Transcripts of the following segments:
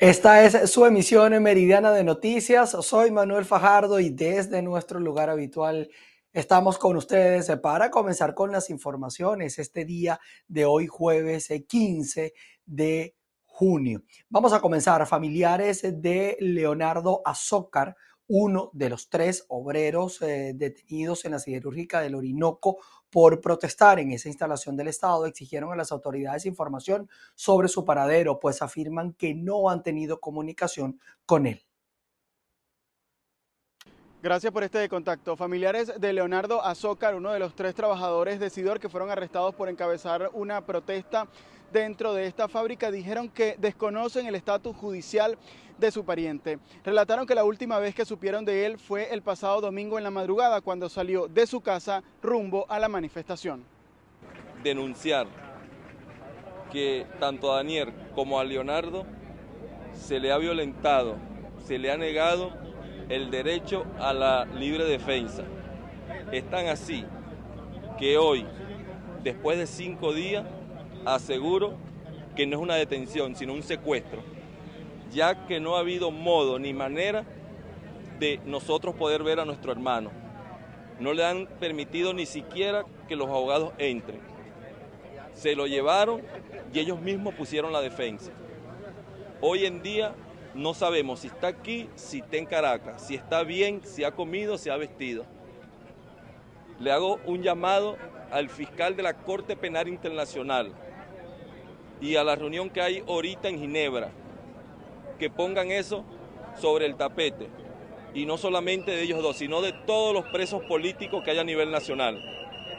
Esta es su emisión en meridiana de noticias. Soy Manuel Fajardo y desde nuestro lugar habitual estamos con ustedes para comenzar con las informaciones este día de hoy jueves 15 eh, de junio. Vamos a comenzar. Familiares de Leonardo Azócar, uno de los tres obreros eh, detenidos en la siderúrgica del Orinoco por protestar en esa instalación del Estado, exigieron a las autoridades información sobre su paradero, pues afirman que no han tenido comunicación con él. Gracias por este contacto. Familiares de Leonardo Azócar, uno de los tres trabajadores de Sidor que fueron arrestados por encabezar una protesta dentro de esta fábrica, dijeron que desconocen el estatus judicial de su pariente. Relataron que la última vez que supieron de él fue el pasado domingo en la madrugada cuando salió de su casa rumbo a la manifestación. Denunciar que tanto a Daniel como a Leonardo se le ha violentado, se le ha negado el derecho a la libre defensa. Están así que hoy, después de cinco días, aseguro que no es una detención, sino un secuestro ya que no ha habido modo ni manera de nosotros poder ver a nuestro hermano. No le han permitido ni siquiera que los abogados entren. Se lo llevaron y ellos mismos pusieron la defensa. Hoy en día no sabemos si está aquí, si está en Caracas, si está bien, si ha comido, si ha vestido. Le hago un llamado al fiscal de la Corte Penal Internacional y a la reunión que hay ahorita en Ginebra que pongan eso sobre el tapete. Y no solamente de ellos dos, sino de todos los presos políticos que hay a nivel nacional.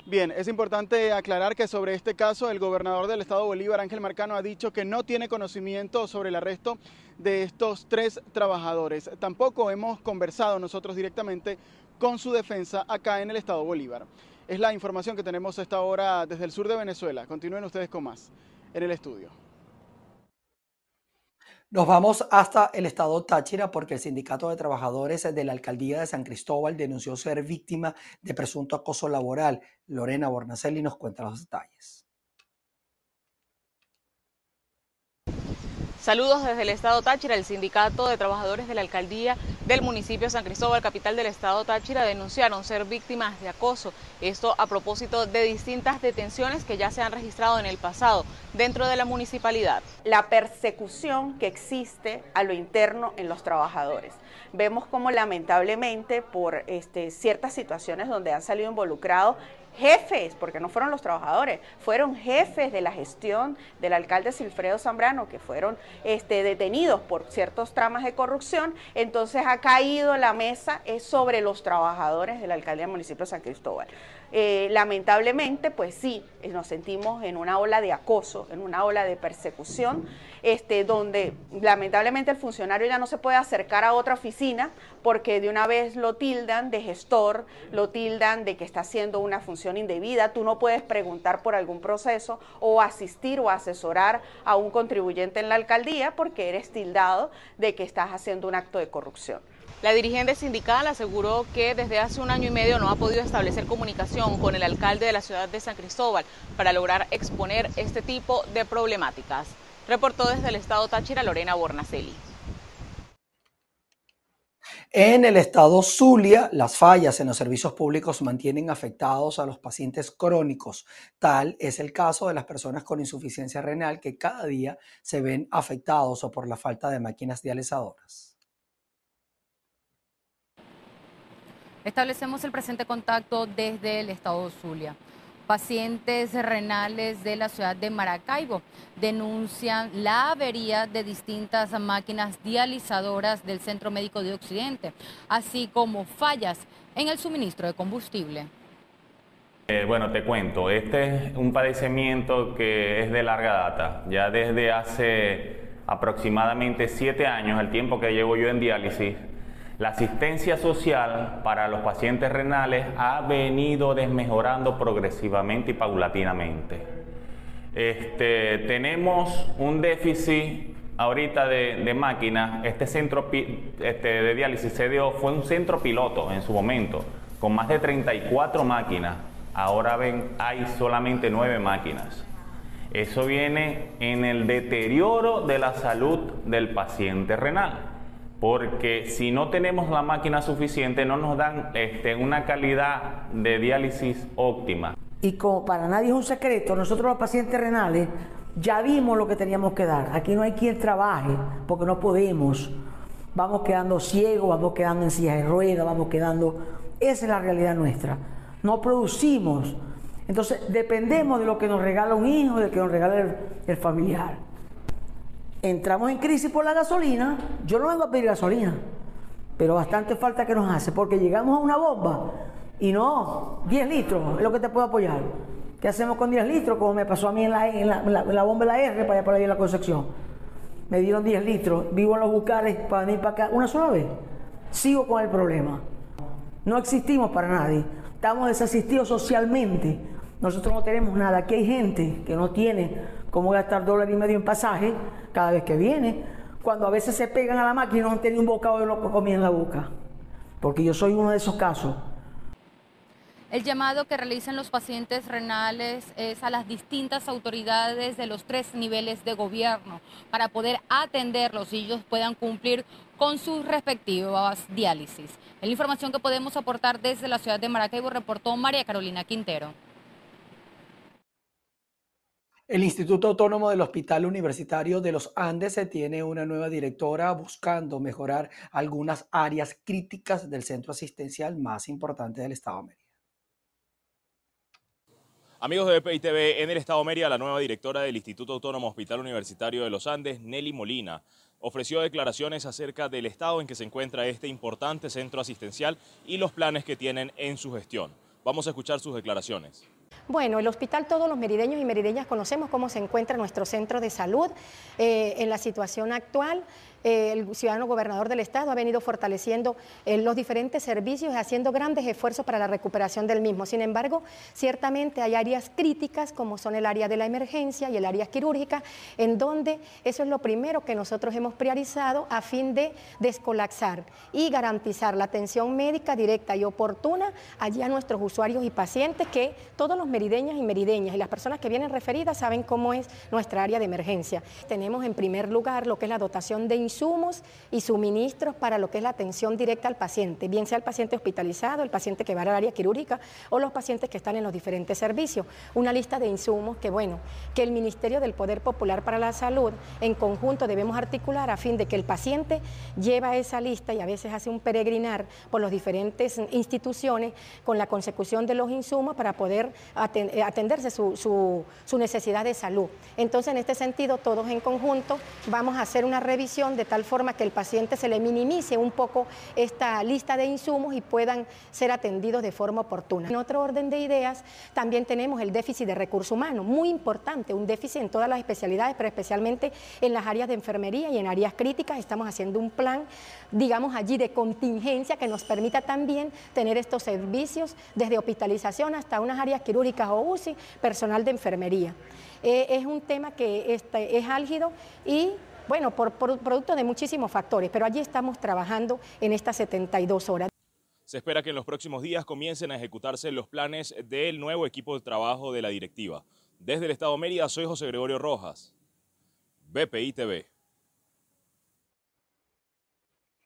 Bien, es importante aclarar que sobre este caso el gobernador del estado Bolívar, Ángel Marcano, ha dicho que no tiene conocimiento sobre el arresto de estos tres trabajadores. Tampoco hemos conversado nosotros directamente con su defensa acá en el estado Bolívar. Es la información que tenemos a esta hora desde el sur de Venezuela. Continúen ustedes con más en el estudio. Nos vamos hasta el estado Táchira porque el Sindicato de Trabajadores de la Alcaldía de San Cristóbal denunció ser víctima de presunto acoso laboral. Lorena Bornacelli nos cuenta los detalles. Saludos desde el Estado Táchira. El Sindicato de Trabajadores de la Alcaldía del municipio de San Cristóbal, capital del Estado Táchira, denunciaron ser víctimas de acoso. Esto a propósito de distintas detenciones que ya se han registrado en el pasado dentro de la municipalidad. La persecución que existe a lo interno en los trabajadores. Vemos como lamentablemente por este, ciertas situaciones donde han salido involucrados jefes, porque no fueron los trabajadores, fueron jefes de la gestión del alcalde Silfredo Zambrano, que fueron este, detenidos por ciertos tramas de corrupción, entonces ha caído la mesa es sobre los trabajadores de la alcaldía del municipio de San Cristóbal. Eh, lamentablemente, pues sí, nos sentimos en una ola de acoso, en una ola de persecución, este, donde lamentablemente el funcionario ya no se puede acercar a otra oficina porque de una vez lo tildan de gestor, lo tildan de que está haciendo una función indebida, tú no puedes preguntar por algún proceso o asistir o asesorar a un contribuyente en la alcaldía porque eres tildado de que estás haciendo un acto de corrupción. La dirigente sindical aseguró que desde hace un año y medio no ha podido establecer comunicación con el alcalde de la ciudad de San Cristóbal para lograr exponer este tipo de problemáticas. Reportó desde el estado Táchira Lorena Bornacelli. En el estado Zulia, las fallas en los servicios públicos mantienen afectados a los pacientes crónicos. Tal es el caso de las personas con insuficiencia renal que cada día se ven afectados o por la falta de máquinas dializadoras. Establecemos el presente contacto desde el estado Zulia. Pacientes renales de la ciudad de Maracaibo denuncian la avería de distintas máquinas dializadoras del Centro Médico de Occidente, así como fallas en el suministro de combustible. Eh, bueno, te cuento, este es un padecimiento que es de larga data. Ya desde hace aproximadamente siete años, el tiempo que llevo yo en diálisis, la asistencia social para los pacientes renales ha venido desmejorando progresivamente y paulatinamente. Este, tenemos un déficit ahorita de, máquinas. Este centro este, de diálisis CDO fue un centro piloto en su momento, con más de 34 máquinas. Ahora ven, hay solamente 9 máquinas. Eso viene en el deterioro de la salud del paciente renal. Porque si no tenemos la máquina suficiente, no nos dan este, una calidad de diálisis óptima. Y como para nadie es un secreto, nosotros los pacientes renales ya vimos lo que teníamos que dar. Aquí no hay quien trabaje porque no podemos. Vamos quedando ciegos, vamos quedando en silla de ruedas, vamos quedando... Esa es la realidad nuestra. No producimos. Entonces dependemos de lo que nos regala un hijo, de lo que nos regala el, familiar. Entramos en crisis por la gasolina. Yo no vengo a pedir gasolina, pero bastante falta que nos hace porque llegamos a una bomba y no 10 litros es lo que te puedo apoyar. ¿Qué hacemos con 10 litros? Como me pasó a mí en la, en la, bomba de la R para allá por ahí en la Concepción. Me dieron 10 litros, vivo en los bucales para venir para acá una sola vez. Sigo con el problema. No existimos para nadie. Estamos desasistidos socialmente. Nosotros no tenemos nada. Aquí hay gente que no tiene cómo gastar dólar y medio en pasaje cada vez que viene. Cuando a veces se pegan a la máquina y no han tenido un bocado de lo que comían en la boca. Porque yo soy uno de esos casos. El llamado que realizan los pacientes renales es a las distintas autoridades de los tres niveles de gobierno para poder atenderlos y ellos puedan cumplir con sus respectivas diálisis. La información que podemos aportar desde la ciudad de Maracaibo, reportó María Carolina Quintero. El Instituto Autónomo del Hospital Universitario de los Andes se tiene una nueva directora buscando mejorar algunas áreas críticas del centro asistencial más importante del Estado de Mérida. Amigos de BPI en el Estado de Mérida, la nueva directora del Instituto Autónomo Hospital Universitario de los Andes, Nelly Molina, ofreció declaraciones acerca del estado en que se encuentra este importante centro asistencial y los planes que tienen en su gestión. Vamos a escuchar sus declaraciones. Bueno, el hospital todos los merideños y merideñas conocemos cómo se encuentra nuestro centro de salud eh, en la situación actual. El ciudadano gobernador del estado ha venido fortaleciendo eh, los diferentes servicios y haciendo grandes esfuerzos para la recuperación del mismo. Sin embargo, ciertamente hay áreas críticas como son el área de la emergencia y el área quirúrgica, en donde eso es lo primero que nosotros hemos priorizado a fin de descolapsar y garantizar la atención médica directa y oportuna allí a nuestros usuarios y pacientes que todos los merideñas y merideñas y las personas que vienen referidas saben cómo es nuestra área de emergencia. Tenemos en primer lugar lo que es la dotación de insumos y suministros para lo que es la atención directa al paciente, bien sea el paciente hospitalizado, el paciente que va al área quirúrgica o los pacientes que están en los diferentes servicios. Una lista de insumos que, bueno, que el Ministerio del Poder Popular para la Salud en conjunto debemos articular a fin de que el paciente lleva esa lista y a veces hace un peregrinar por las diferentes instituciones con la consecución de los insumos para poder atenderse su, su, su necesidad de salud. Entonces, en este sentido, todos en conjunto vamos a hacer una revisión de tal forma que el paciente se le minimice un poco esta lista de insumos y puedan ser atendidos de forma oportuna. En otro orden de ideas, también tenemos el déficit de recursos humanos, muy importante, un déficit en todas las especialidades, pero especialmente en las áreas de enfermería y en áreas críticas. Estamos haciendo un plan, digamos allí, de contingencia que nos permita también tener estos servicios desde hospitalización hasta unas áreas quirúrgicas o UCI, personal de enfermería. Eh, es un tema que este, es álgido y bueno, por, producto de muchísimos factores, pero allí estamos trabajando en estas 72 horas. Se espera que en los próximos días comiencen a ejecutarse los planes del nuevo equipo de trabajo de la directiva. Desde el Estado de Mérida, soy José Gregorio Rojas, BPI TV.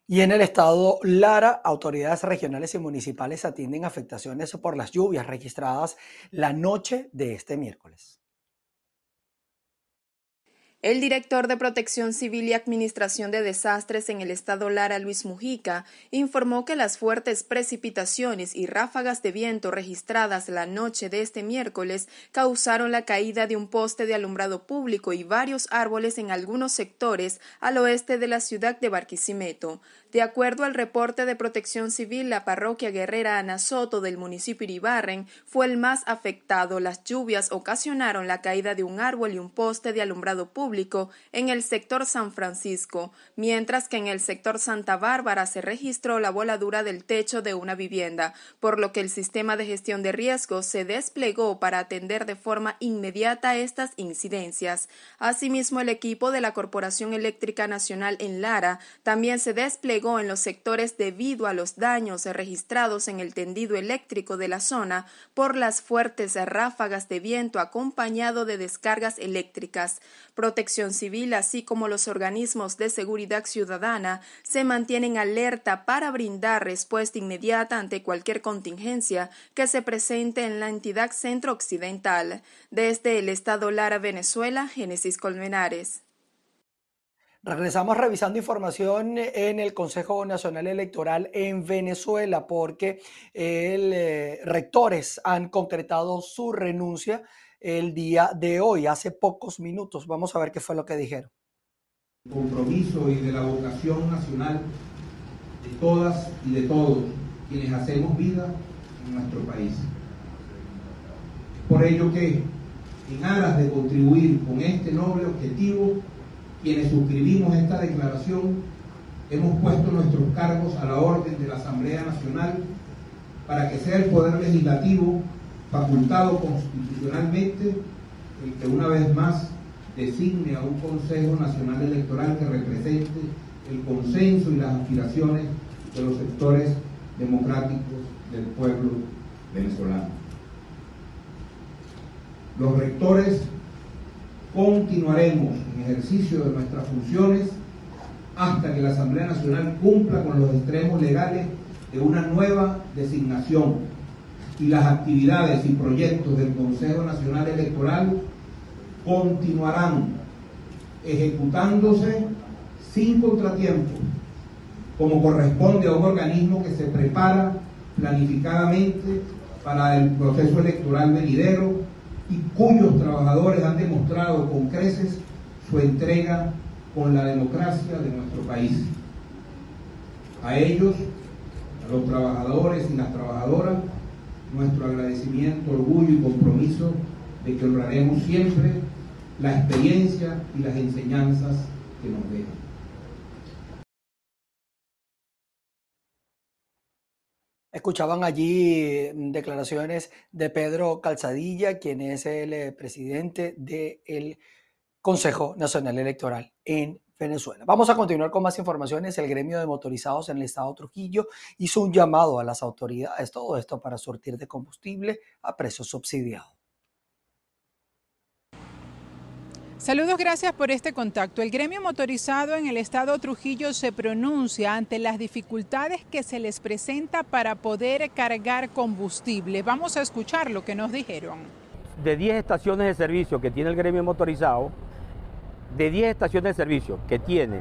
Y en el estado Lara, autoridades regionales y municipales atienden afectaciones por las lluvias registradas la noche de este miércoles. El director de Protección Civil y Administración de Desastres en el estado Lara, Luis Mujica, informó que las fuertes precipitaciones y ráfagas de viento registradas la noche de este miércoles causaron la caída de un poste de alumbrado público y varios árboles en algunos sectores al oeste de la ciudad de Barquisimeto. De acuerdo al reporte de Protección Civil, la parroquia guerrera Ana Soto del municipio Iribarren fue el más afectado. Las lluvias ocasionaron la caída de un árbol y un poste de alumbrado público público en el sector San Francisco, mientras que en el sector Santa Bárbara se registró la voladura del techo de una vivienda, por lo que el sistema de gestión de riesgos se desplegó para atender de forma inmediata estas incidencias. Asimismo, el equipo de la Corporación Eléctrica Nacional en Lara también se desplegó en los sectores debido a los daños registrados en el tendido eléctrico de la zona por las fuertes ráfagas de viento acompañado de descargas eléctricas. Protección Civil, así como los organismos de seguridad ciudadana, se mantienen alerta para brindar respuesta inmediata ante cualquier contingencia que se presente en la entidad centro-occidental. Desde el estado Lara, Venezuela, Génesis Colmenares. Regresamos revisando información en el Consejo Nacional Electoral en Venezuela porque el, eh, rectores han concretado su renuncia el día de hoy, hace pocos minutos. Vamos a ver qué fue lo que dijeron. Compromiso y de la vocación nacional de todas y de todos quienes hacemos vida en nuestro país. Por ello que, en aras de contribuir con este noble objetivo, quienes suscribimos esta declaración hemos puesto nuestros cargos a la orden de la Asamblea Nacional para que sea el Poder Legislativo facultado constitucionalmente el que una vez más designe a un Consejo Nacional Electoral que represente el consenso y las aspiraciones de los sectores democráticos del pueblo venezolano. Los rectores continuaremos en ejercicio de nuestras funciones hasta que la Asamblea Nacional cumpla con los extremos legales de una nueva designación y las actividades y proyectos del Consejo Nacional Electoral continuarán ejecutándose sin contratiempo, como corresponde a un organismo que se prepara planificadamente para el proceso electoral venidero y cuyos trabajadores han demostrado con creces su entrega con la democracia de nuestro país. A ellos, a los trabajadores y las trabajadoras, nuestro agradecimiento, orgullo y compromiso de que honraremos siempre la experiencia y las enseñanzas que nos dejan. Escuchaban allí mm, declaraciones de Pedro Calzadilla, quien es el eh, presidente del Consejo Nacional Electoral en Venezuela. Vamos a continuar con más informaciones. El gremio de motorizados en el estado Trujillo hizo un llamado a las autoridades, todo esto para sortir de combustible a precios subsidiados. Saludos, gracias por este contacto. El gremio motorizado en el estado Trujillo se pronuncia ante las dificultades que se les presenta para poder cargar combustible. Vamos a escuchar lo que nos dijeron. De 10 estaciones de servicio que tiene el gremio motorizado, de 10 estaciones de servicio que tiene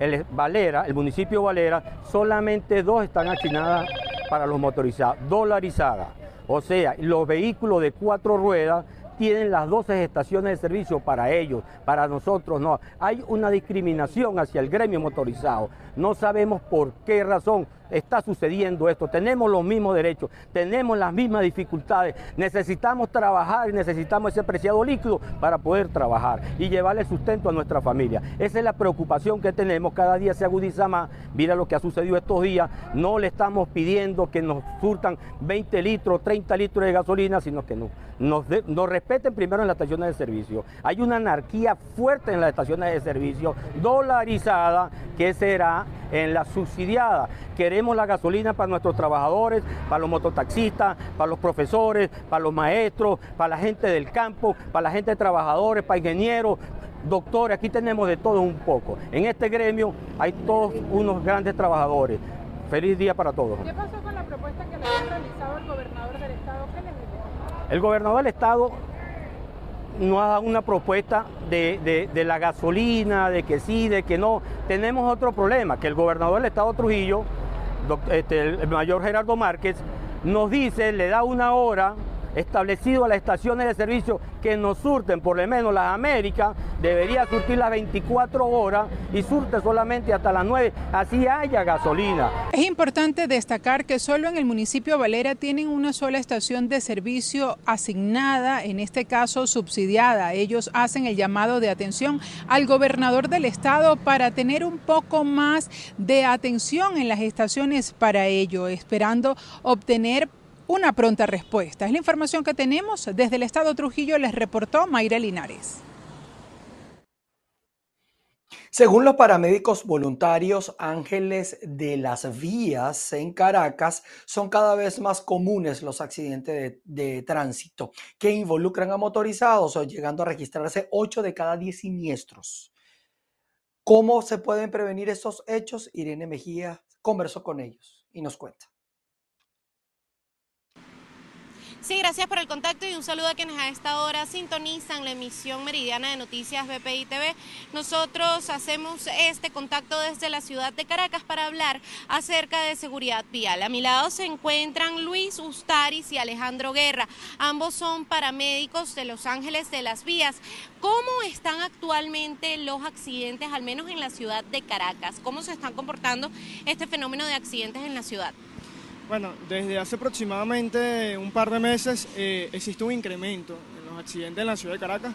el Valera, el municipio Valera, solamente dos están asignadas para los motorizados, dolarizadas. O sea, los vehículos de cuatro ruedas tienen las 12 estaciones de servicio para ellos, para nosotros no. Hay una discriminación hacia el gremio motorizado. No sabemos por qué razón está sucediendo esto. Tenemos los mismos derechos, tenemos las mismas dificultades. Necesitamos trabajar y necesitamos ese preciado líquido para poder trabajar y llevarle sustento a nuestra familia. Esa es la preocupación que tenemos. Cada día se agudiza más. Mira lo que ha sucedido estos días. No le estamos pidiendo que nos surtan 20 litros, 30 litros de gasolina, sino que nos, nos respeten primero en las estaciones de servicio. Hay una anarquía fuerte en las estaciones de servicio, dolarizada, que será en la subsidiada. Queremos la gasolina para nuestros trabajadores, para los mototaxistas, para los profesores, para los maestros, para la gente del campo, para la gente de trabajadores, para ingenieros, doctores. Aquí tenemos de todo un poco. En este gremio hay todos unos grandes trabajadores. Feliz día para todos. ¿Qué pasó con la propuesta que le ha realizado el gobernador del estado? ¿Qué les dijo? El gobernador del estado no ha dado una propuesta de, la gasolina, de que sí, de que no. Tenemos otro problema, que el gobernador del estado Trujillo, este, el mayor Gerardo Márquez, nos dice, le da una hora establecido a las estaciones de servicio que nos surten, por lo menos las Américas, debería surtir las 24 horas y surte solamente hasta las 9, así haya gasolina. Es importante destacar que solo en el municipio Valera tienen una sola estación de servicio asignada, en este caso subsidiada. Ellos hacen el llamado de atención al gobernador del estado para tener un poco más de atención en las estaciones para ello, esperando obtener una pronta respuesta. Es la información que tenemos desde el estado Trujillo, les reportó Mayra Linares. Según los paramédicos voluntarios, ángeles de las vías en Caracas, son cada vez más comunes los accidentes de, de, tránsito que involucran a motorizados, llegando a registrarse 8 de cada 10 siniestros. ¿Cómo se pueden prevenir estos hechos? Irene Mejía conversó con ellos y nos cuenta. Sí, gracias por el contacto y un saludo a quienes a esta hora sintonizan la emisión meridiana de noticias BPI TV. Nosotros hacemos este contacto desde la ciudad de Caracas para hablar acerca de seguridad vial. A mi lado se encuentran Luis Ustaris y Alejandro Guerra. Ambos son paramédicos de Los Ángeles de las Vías. ¿Cómo están actualmente los accidentes, al menos en la ciudad de Caracas? ¿Cómo se están comportando este fenómeno de accidentes en la ciudad? Bueno, desde hace aproximadamente un par de meses eh, existe un incremento en los accidentes en la ciudad de Caracas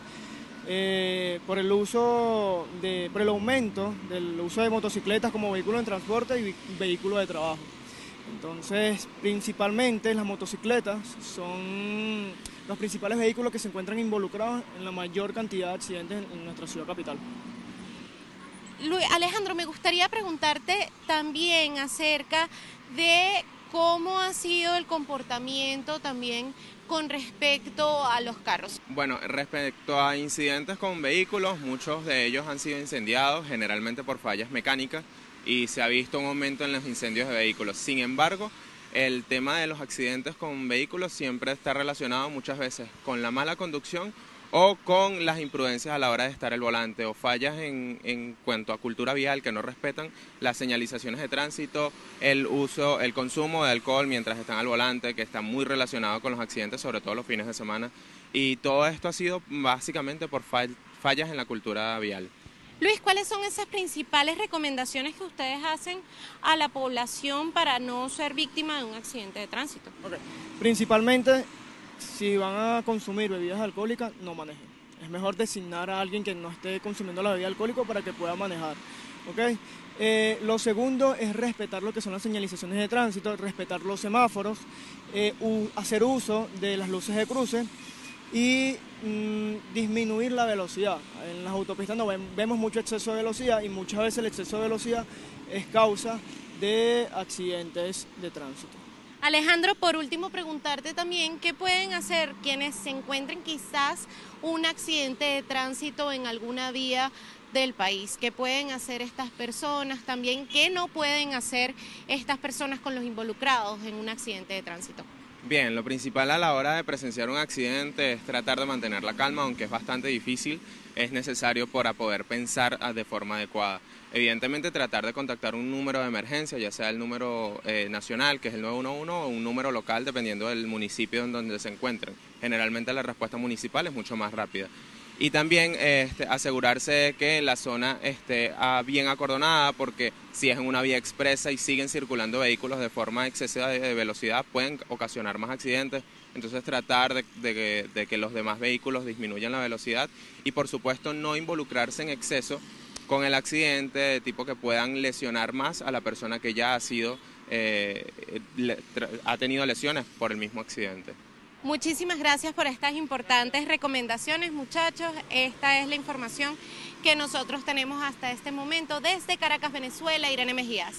eh, por el uso de, por el aumento del uso de motocicletas como vehículo de transporte y vehículo de trabajo. Entonces, principalmente las motocicletas son los principales vehículos que se encuentran involucrados en la mayor cantidad de accidentes en nuestra ciudad capital. Alejandro, me gustaría preguntarte también acerca de ¿Cómo ha sido el comportamiento también con respecto a los carros? Bueno, respecto a incidentes con vehículos, muchos de ellos han sido incendiados, generalmente por fallas mecánicas, y se ha visto un aumento en los incendios de vehículos. Sin embargo, el tema de los accidentes con vehículos siempre está relacionado muchas veces con la mala conducción o con las imprudencias a la hora de estar el volante o fallas en, en, cuanto a cultura vial que no respetan las señalizaciones de tránsito, el uso, el consumo de alcohol mientras están al volante, que está muy relacionado con los accidentes, sobre todo los fines de semana. Y todo esto ha sido básicamente por fallas en la cultura vial. Luis, ¿cuáles son esas principales recomendaciones que ustedes hacen a la población para no ser víctima de un accidente de tránsito? Okay. Principalmente si van a consumir bebidas alcohólicas, no manejen. Es mejor designar a alguien que no esté consumiendo la bebida alcohólica para que pueda manejar. ¿okay? Eh, lo segundo es respetar lo que son las señalizaciones de tránsito, respetar los semáforos, eh, hacer uso de las luces de cruce y mm, disminuir la velocidad. En las autopistas no vemos mucho exceso de velocidad y muchas veces el exceso de velocidad es causa de accidentes de tránsito. Alejandro, por último, preguntarte también qué pueden hacer quienes se encuentren quizás un accidente de tránsito en alguna vía del país, qué pueden hacer estas personas también, qué no pueden hacer estas personas con los involucrados en un accidente de tránsito. Bien, lo principal a la hora de presenciar un accidente es tratar de mantener la calma, aunque es bastante difícil, es necesario para poder pensar de forma adecuada. Evidentemente tratar de contactar un número de emergencia, ya sea el número eh, nacional, que es el 911, o un número local, dependiendo del municipio en donde se encuentren. Generalmente la respuesta municipal es mucho más rápida. Y también este, asegurarse que la zona esté ah, bien acordonada, porque si es en una vía expresa y siguen circulando vehículos de forma excesiva de velocidad, pueden ocasionar más accidentes. Entonces tratar de, que, de que los demás vehículos disminuyan la velocidad y por supuesto no involucrarse en exceso con el accidente, de tipo que puedan lesionar más a la persona que ya ha sido, eh, ha tenido lesiones por el mismo accidente. Muchísimas gracias por estas importantes recomendaciones, muchachos. Esta es la información que nosotros tenemos hasta este momento desde Caracas, Venezuela. Irene Mejías.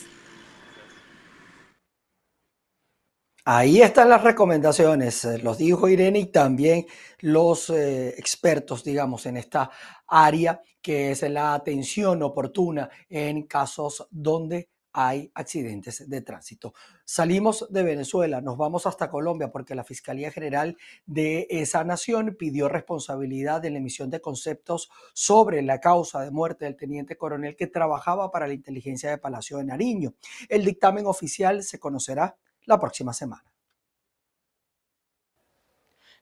Ahí están las recomendaciones, eh, los dijo Irene y también los eh, expertos, digamos, en esta área que es la atención oportuna en casos donde hay accidentes de tránsito. Salimos de Venezuela, nos vamos hasta Colombia porque la Fiscalía General de esa nación pidió responsabilidad en la emisión de conceptos sobre la causa de muerte del teniente coronel que trabajaba para la inteligencia de Palacio de Nariño. El dictamen oficial se conocerá la próxima semana.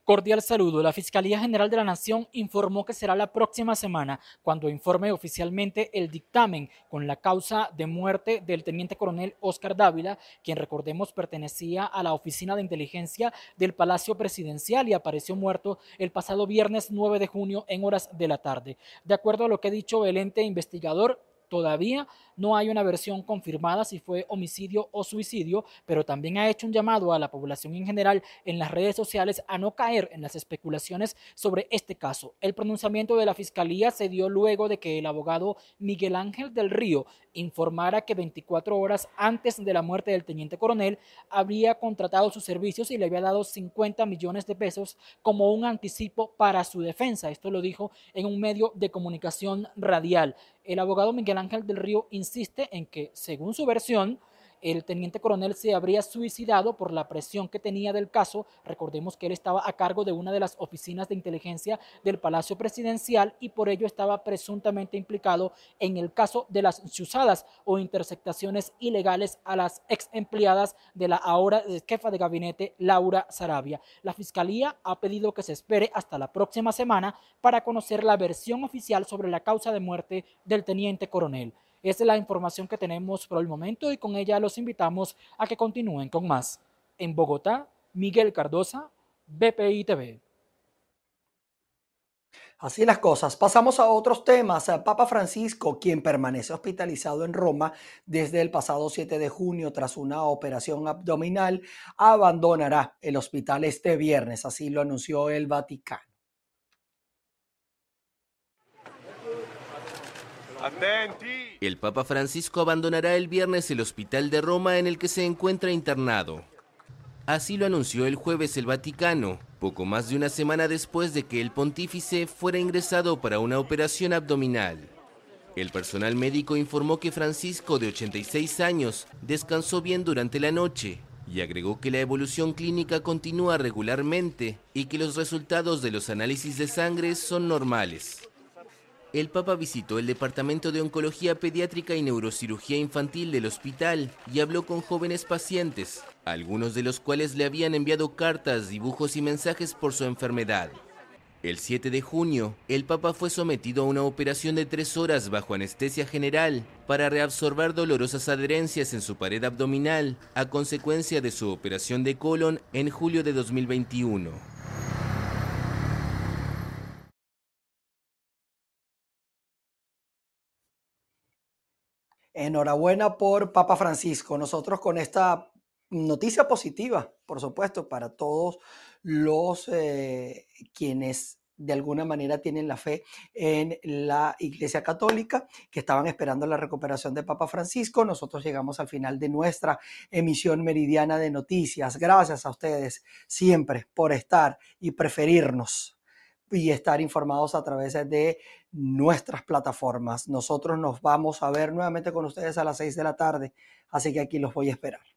Cordial saludo. La Fiscalía General de la Nación informó que será la próxima semana cuando informe oficialmente el dictamen con la causa de muerte del teniente coronel Oscar Dávila, quien recordemos pertenecía a la Oficina de Inteligencia del Palacio Presidencial y apareció muerto el pasado viernes 9 de junio en horas de la tarde. De acuerdo a lo que ha dicho el ente investigador, todavía no hay una versión confirmada si fue homicidio o suicidio, pero también ha hecho un llamado a la población en general en las redes sociales a no caer en las especulaciones sobre este caso. El pronunciamiento de la Fiscalía se dio luego de que el abogado Miguel Ángel del Río informara que 24 horas antes de la muerte del teniente coronel habría contratado sus servicios y le había dado 50 millones de pesos como un anticipo para su defensa. Esto lo dijo en un medio de comunicación radial. El abogado Miguel Ángel del Río insiste en que, según su versión, el teniente coronel se habría suicidado por la presión que tenía del caso. Recordemos que él estaba a cargo de una de las oficinas de inteligencia del Palacio Presidencial y por ello estaba presuntamente implicado en el caso de las chuzadas o interceptaciones ilegales a las ex empleadas de la ahora jefa de gabinete Laura Sarabia. La Fiscalía ha pedido que se espere hasta la próxima semana para conocer la versión oficial sobre la causa de muerte del teniente coronel. Esa es la información que tenemos por el momento y con ella los invitamos a que continúen con más. En Bogotá, Miguel Cardosa, BPI TV. Así las cosas. Pasamos a otros temas. Papa Francisco, quien permanece hospitalizado en Roma desde el pasado 7 de junio tras una operación abdominal, abandonará el hospital este viernes. Así lo anunció el Vaticano. El Papa Francisco abandonará el viernes el hospital de Roma en el que se encuentra internado. Así lo anunció el jueves el Vaticano, poco más de una semana después de que el pontífice fuera ingresado para una operación abdominal. El personal médico informó que Francisco, de 86 años, descansó bien durante la noche y agregó que la evolución clínica continúa regularmente y que los resultados de los análisis de sangre son normales el Papa visitó el Departamento de Oncología Pediátrica y Neurocirugía Infantil del hospital y habló con jóvenes pacientes, algunos de los cuales le habían enviado cartas, dibujos y mensajes por su enfermedad. El 7 de junio, el Papa fue sometido a una operación de tres horas bajo anestesia general para reabsorber dolorosas adherencias en su pared abdominal a consecuencia de su operación de colon en julio de 2021. Enhorabuena por Papa Francisco. Nosotros con esta noticia positiva, por supuesto, para todos los eh, quienes de alguna manera tienen la fe en la Iglesia Católica, que estaban esperando la recuperación de Papa Francisco. Nosotros llegamos al final de nuestra emisión meridiana de noticias. Gracias a ustedes siempre por estar y preferirnos y estar informados a través de nuestras plataformas. Nosotros nos vamos a ver nuevamente con ustedes a las 6 de la tarde, así que aquí los voy a esperar.